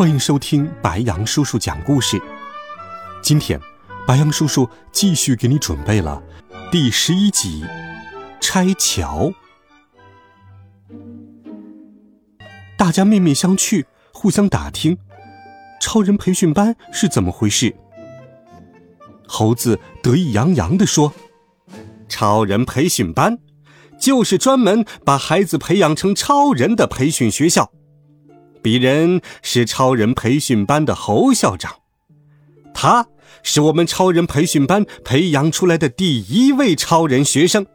欢迎收听白羊叔叔讲故事。今天，白羊叔叔继续给你准备了第十一集《拆桥》。大家面面相觑，互相打听超人培训班是怎么回事。猴子得意洋洋地说：“超人培训班就是专门把孩子培养成超人的培训学校。”鄙人是超人培训班的侯校长，他是我们超人培训班培养出来的第一位超人学生。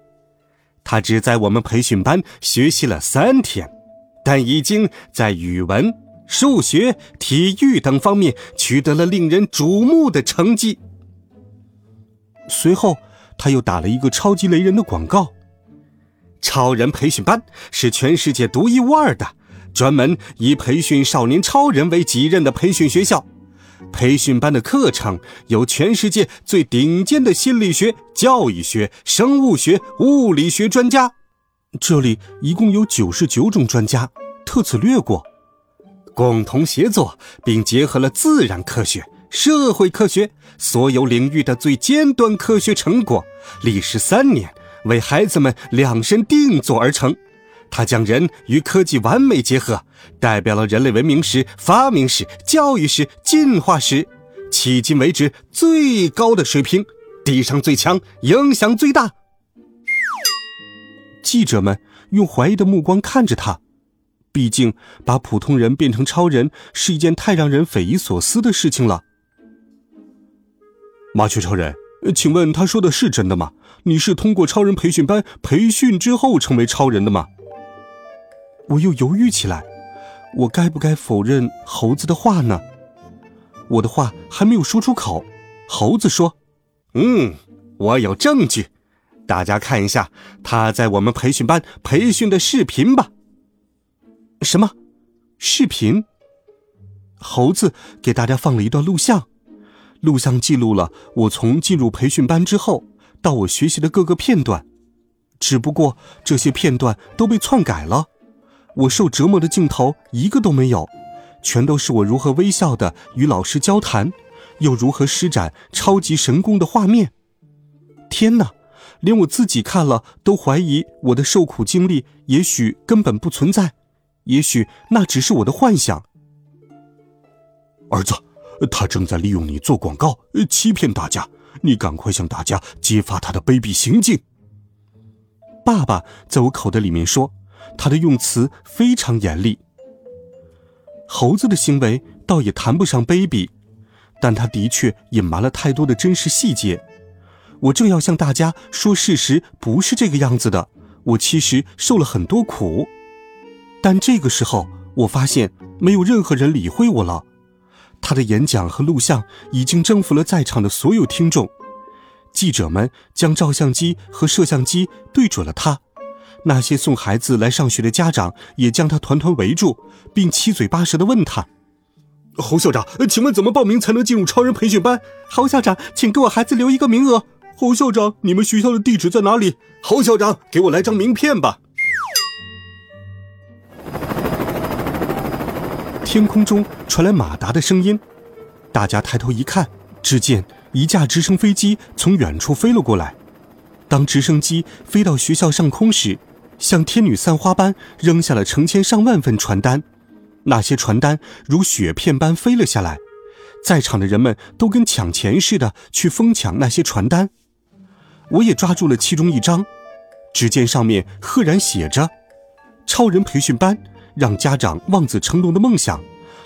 他只在我们培训班学习了三天，但已经在语文、数学、体育等方面取得了令人瞩目的成绩。随后，他又打了一个超级雷人的广告：“超人培训班是全世界独一无二的。”专门以培训少年超人为己任的培训学校，培训班的课程由全世界最顶尖的心理学、教育学、生物学、物理学专家。这里一共有九十九种专家，特此略过。共同协作，并结合了自然科学、社会科学所有领域的最尖端科学成果，历时三年，为孩子们量身定做而成。他将人与科技完美结合，代表了人类文明史、发明史、教育史、进化史，迄今为止最高的水平，地上最强，影响最大。记者们用怀疑的目光看着他，毕竟把普通人变成超人是一件太让人匪夷所思的事情了。麻雀超人，请问他说的是真的吗？你是通过超人培训班培训之后成为超人的吗？我又犹豫起来，我该不该否认猴子的话呢？我的话还没有说出口，猴子说：“嗯，我有证据，大家看一下他在我们培训班培训的视频吧。”什么？视频？猴子给大家放了一段录像，录像记录了我从进入培训班之后到我学习的各个片段，只不过这些片段都被篡改了。我受折磨的镜头一个都没有，全都是我如何微笑的与老师交谈，又如何施展超级神功的画面。天哪，连我自己看了都怀疑我的受苦经历也许根本不存在，也许那只是我的幻想。儿子，他正在利用你做广告，欺骗大家，你赶快向大家揭发他的卑鄙行径。爸爸在我口袋里面说。他的用词非常严厉。猴子的行为倒也谈不上卑鄙，但他的确隐瞒了太多的真实细节。我正要向大家说事实不是这个样子的，我其实受了很多苦。但这个时候，我发现没有任何人理会我了。他的演讲和录像已经征服了在场的所有听众，记者们将照相机和摄像机对准了他。那些送孩子来上学的家长也将他团团围住，并七嘴八舌地问他：“侯校长，请问怎么报名才能进入超人培训班？”“侯校长，请给我孩子留一个名额。”“侯校长，你们学校的地址在哪里？”“侯校长，给我来张名片吧。”天空中传来马达的声音，大家抬头一看，只见一架直升飞机从远处飞了过来。当直升机飞到学校上空时，像天女散花般扔下了成千上万份传单，那些传单如雪片般飞了下来，在场的人们都跟抢钱似的去疯抢那些传单。我也抓住了其中一张，只见上面赫然写着：“超人培训班，让家长望子成龙的梦想，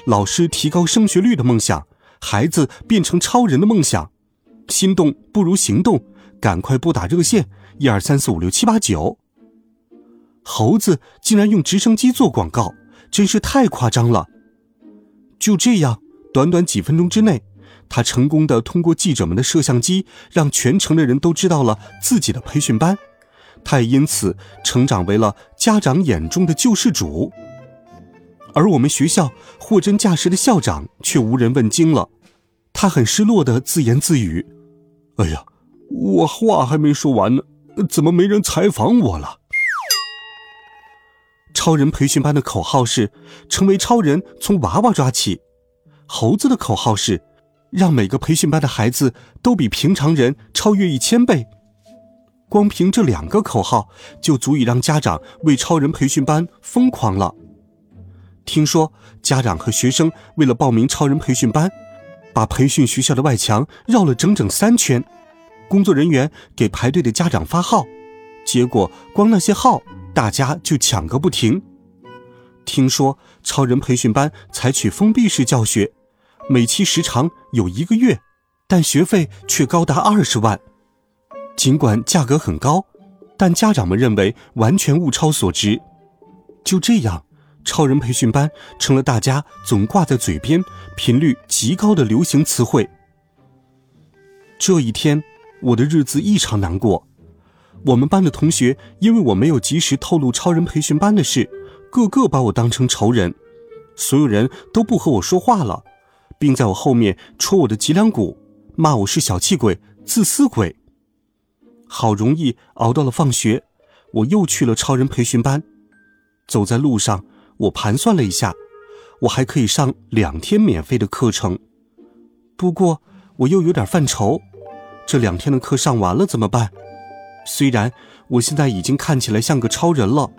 老师提高升学率的梦想，孩子变成超人的梦想，心动不如行动，赶快拨打热线一二三四五六七八九。”猴子竟然用直升机做广告，真是太夸张了。就这样，短短几分钟之内，他成功的通过记者们的摄像机，让全城的人都知道了自己的培训班。他也因此成长为了家长眼中的救世主。而我们学校货真价实的校长却无人问津了。他很失落的自言自语：“哎呀，我话还没说完呢，怎么没人采访我了？”超人培训班的口号是“成为超人从娃娃抓起”，猴子的口号是“让每个培训班的孩子都比平常人超越一千倍”。光凭这两个口号，就足以让家长为超人培训班疯狂了。听说家长和学生为了报名超人培训班，把培训学校的外墙绕了整整三圈。工作人员给排队的家长发号，结果光那些号，大家就抢个不停。听说超人培训班采取封闭式教学，每期时长有一个月，但学费却高达二十万。尽管价格很高，但家长们认为完全物超所值。就这样。超人培训班成了大家总挂在嘴边、频率极高的流行词汇。这一天，我的日子异常难过。我们班的同学因为我没有及时透露超人培训班的事，个个把我当成仇人，所有人都不和我说话了，并在我后面戳我的脊梁骨，骂我是小气鬼、自私鬼。好容易熬到了放学，我又去了超人培训班，走在路上。我盘算了一下，我还可以上两天免费的课程。不过我又有点犯愁，这两天的课上完了怎么办？虽然我现在已经看起来像个超人了，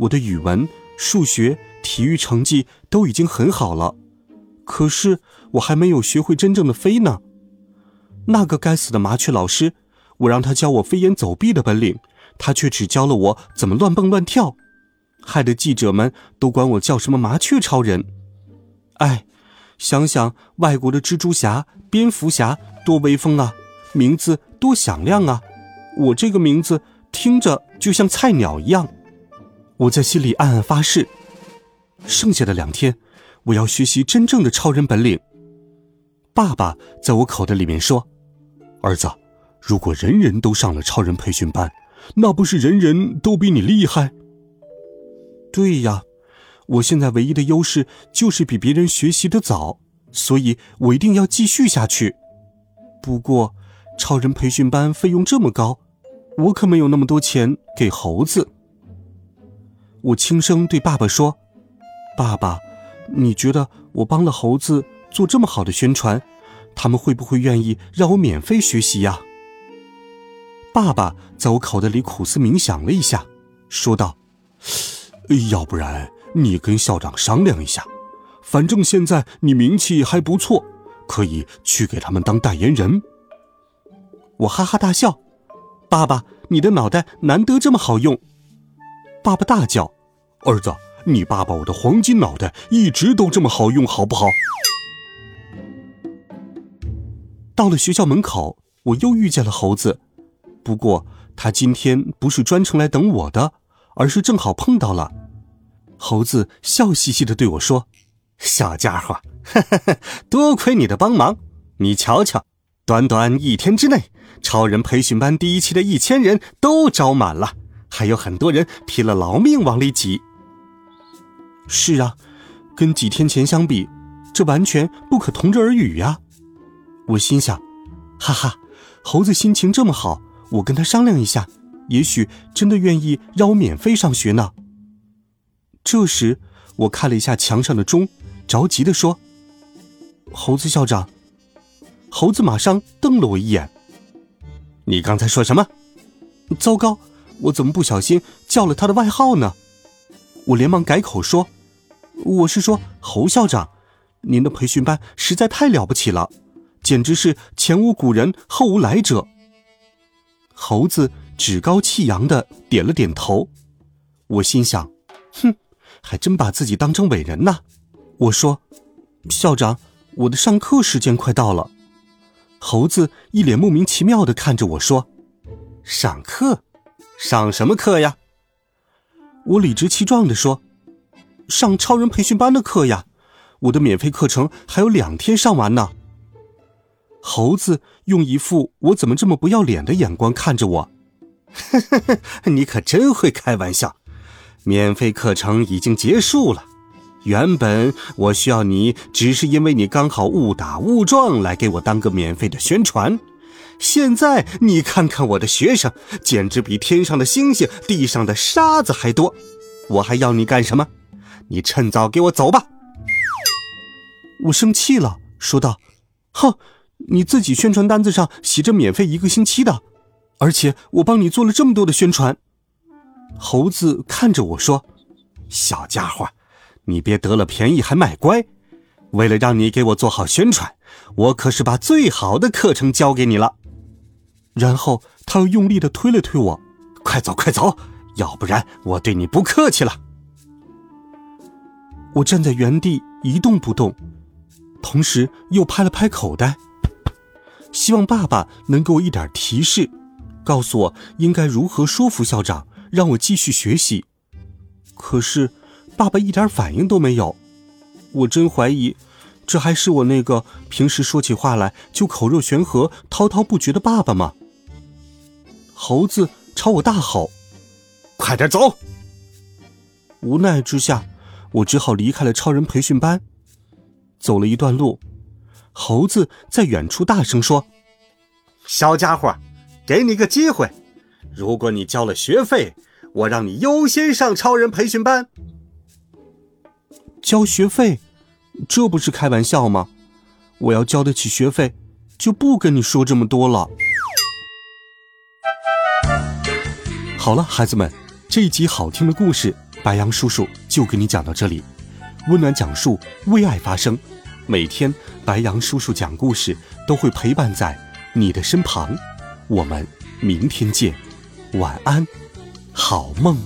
我的语文、数学、体育成绩都已经很好了，可是我还没有学会真正的飞呢。那个该死的麻雀老师，我让他教我飞檐走壁的本领，他却只教了我怎么乱蹦乱跳。害得记者们都管我叫什么“麻雀超人”。哎，想想外国的蜘蛛侠、蝙蝠侠多威风啊，名字多响亮啊！我这个名字听着就像菜鸟一样。我在心里暗暗发誓，剩下的两天，我要学习真正的超人本领。爸爸在我口袋里面说：“儿子，如果人人都上了超人培训班，那不是人人都比你厉害？”对呀，我现在唯一的优势就是比别人学习的早，所以我一定要继续下去。不过，超人培训班费用这么高，我可没有那么多钱给猴子。我轻声对爸爸说：“爸爸，你觉得我帮了猴子做这么好的宣传，他们会不会愿意让我免费学习呀？”爸爸在我口袋里苦思冥想了一下，说道。要不然你跟校长商量一下，反正现在你名气还不错，可以去给他们当代言人。我哈哈大笑，爸爸，你的脑袋难得这么好用。爸爸大叫：“儿子，你爸爸我的黄金脑袋一直都这么好用，好不好？”到了学校门口，我又遇见了猴子，不过他今天不是专程来等我的，而是正好碰到了。猴子笑嘻嘻的对我说：“小家伙，多亏你的帮忙。你瞧瞧，短短一天之内，超人培训班第一期的一千人都招满了，还有很多人拼了老命往里挤。是啊，跟几天前相比，这完全不可同日而语呀。”我心想：“哈哈，猴子心情这么好，我跟他商量一下，也许真的愿意让我免费上学呢。”这时，我看了一下墙上的钟，着急的说：“猴子校长。”猴子马上瞪了我一眼：“你刚才说什么？糟糕，我怎么不小心叫了他的外号呢？”我连忙改口说：“我是说侯校长，您的培训班实在太了不起了，简直是前无古人后无来者。”猴子趾高气扬的点了点头。我心想：“哼。”还真把自己当成伟人呢。我说：“校长，我的上课时间快到了。”猴子一脸莫名其妙的看着我说：“上课？上什么课呀？”我理直气壮的说：“上超人培训班的课呀！我的免费课程还有两天上完呢。猴子用一副我怎么这么不要脸的眼光看着我，呵呵呵，你可真会开玩笑。免费课程已经结束了，原本我需要你，只是因为你刚好误打误撞来给我当个免费的宣传。现在你看看我的学生，简直比天上的星星、地上的沙子还多，我还要你干什么？你趁早给我走吧！我生气了，说道：“哼，你自己宣传单子上写着免费一个星期的，而且我帮你做了这么多的宣传。”猴子看着我说：“小家伙，你别得了便宜还卖乖。为了让你给我做好宣传，我可是把最好的课程教给你了。”然后他又用力的推了推我：“快走，快走，要不然我对你不客气了。”我站在原地一动不动，同时又拍了拍口袋，希望爸爸能给我一点提示，告诉我应该如何说服校长。让我继续学习，可是爸爸一点反应都没有。我真怀疑，这还是我那个平时说起话来就口若悬河、滔滔不绝的爸爸吗？猴子朝我大吼：“快点走！”无奈之下，我只好离开了超人培训班。走了一段路，猴子在远处大声说：“小家伙，给你个机会。”如果你交了学费，我让你优先上超人培训班。交学费，这不是开玩笑吗？我要交得起学费，就不跟你说这么多了。好了，孩子们，这一集好听的故事，白羊叔叔就给你讲到这里。温暖讲述，为爱发声。每天，白羊叔叔讲故事都会陪伴在你的身旁。我们明天见。晚安，好梦。